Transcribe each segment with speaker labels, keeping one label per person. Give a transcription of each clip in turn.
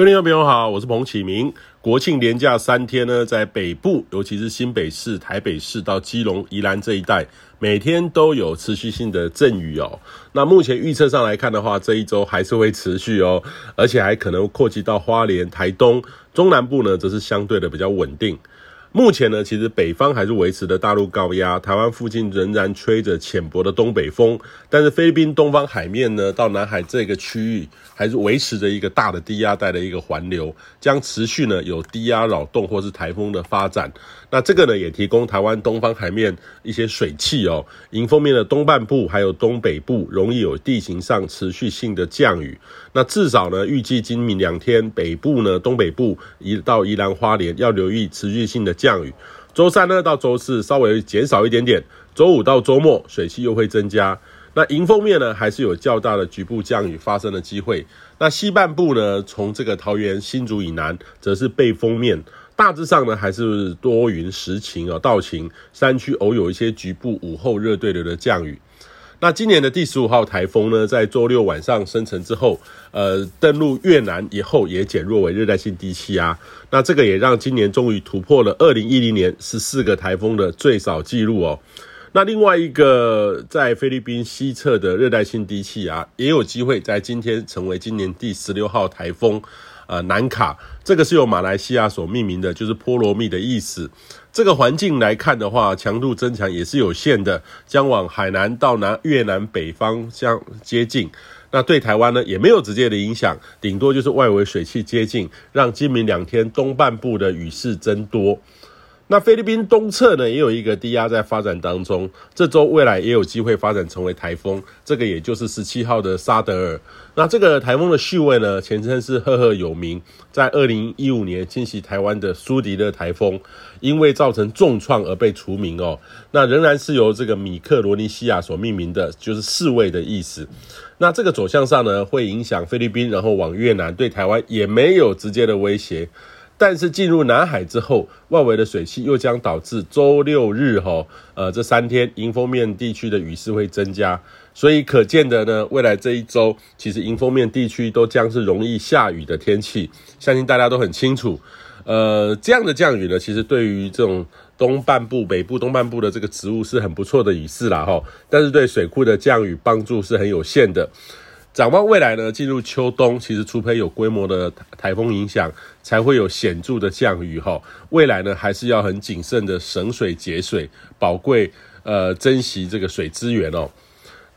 Speaker 1: 各位听众朋友好，我是彭启明。国庆连假三天呢，在北部，尤其是新北市、台北市到基隆、宜兰这一带，每天都有持续性的阵雨哦。那目前预测上来看的话，这一周还是会持续哦，而且还可能扩及到花莲、台东、中南部呢，则是相对的比较稳定。目前呢，其实北方还是维持的大陆高压，台湾附近仍然吹着浅薄的东北风，但是菲律宾东方海面呢，到南海这个区域，还是维持着一个大的低压带的一个环流，将持续呢有低压扰动或是台风的发展。那这个呢，也提供台湾东方海面一些水汽哦，迎风面的东半部还有东北部容易有地形上持续性的降雨。那至少呢，预计今明两天北部呢，东北部一到宜兰花莲要留意持续性的。降雨，周三呢到周四稍微减少一点点，周五到周末水汽又会增加。那迎风面呢还是有较大的局部降雨发生的机会。那西半部呢，从这个桃园新竹以南，则是背风面，大致上呢还是多云时晴啊，到晴，山区偶有一些局部午后热对流的降雨。那今年的第十五号台风呢，在周六晚上生成之后，呃，登陆越南以后也减弱为热带性低气压。那这个也让今年终于突破了二零一零年十四个台风的最少纪录哦。那另外一个在菲律宾西侧的热带性低气压，也有机会在今天成为今年第十六号台风。呃，南卡这个是由马来西亚所命名的，就是波罗蜜的意思。这个环境来看的话，强度增强也是有限的，将往海南到南越南北方相接近。那对台湾呢，也没有直接的影响，顶多就是外围水汽接近，让今明两天东半部的雨势增多。那菲律宾东侧呢，也有一个低压在发展当中，这周未来也有机会发展成为台风，这个也就是十七号的沙德尔。那这个台风的序位呢，前称是赫赫有名，在二零一五年侵袭台湾的苏迪勒台风，因为造成重创而被除名哦。那仍然是由这个米克罗尼西亚所命名的，就是侍卫的意思。那这个走向上呢，会影响菲律宾，然后往越南，对台湾也没有直接的威胁。但是进入南海之后，外围的水汽又将导致周六日哈，呃，这三天迎风面地区的雨势会增加，所以可见的呢，未来这一周其实迎风面地区都将是容易下雨的天气，相信大家都很清楚。呃，这样的降雨呢，其实对于这种东半部、北部东半部的这个植物是很不错的雨势啦哈，但是对水库的降雨帮助是很有限的。展望未来呢，进入秋冬，其实除非有规模的台风影响，才会有显著的降雨哈。未来呢，还是要很谨慎的省水节水，宝贵呃珍惜这个水资源哦。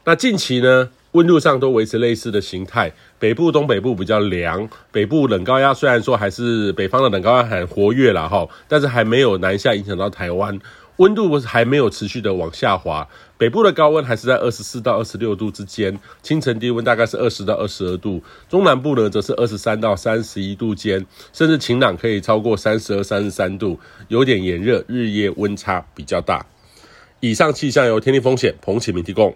Speaker 1: 那近期呢，温度上都维持类似的形态，北部、东北部比较凉，北部冷高压虽然说还是北方的冷高压很活跃了哈，但是还没有南下影响到台湾。温度还没有持续的往下滑，北部的高温还是在二十四到二十六度之间，清晨低温大概是二十到二十二度，中南部呢则是二十三到三十一度间，甚至晴朗可以超过三十二、三十三度，有点炎热，日夜温差比较大。以上气象由天气风险彭启明提供。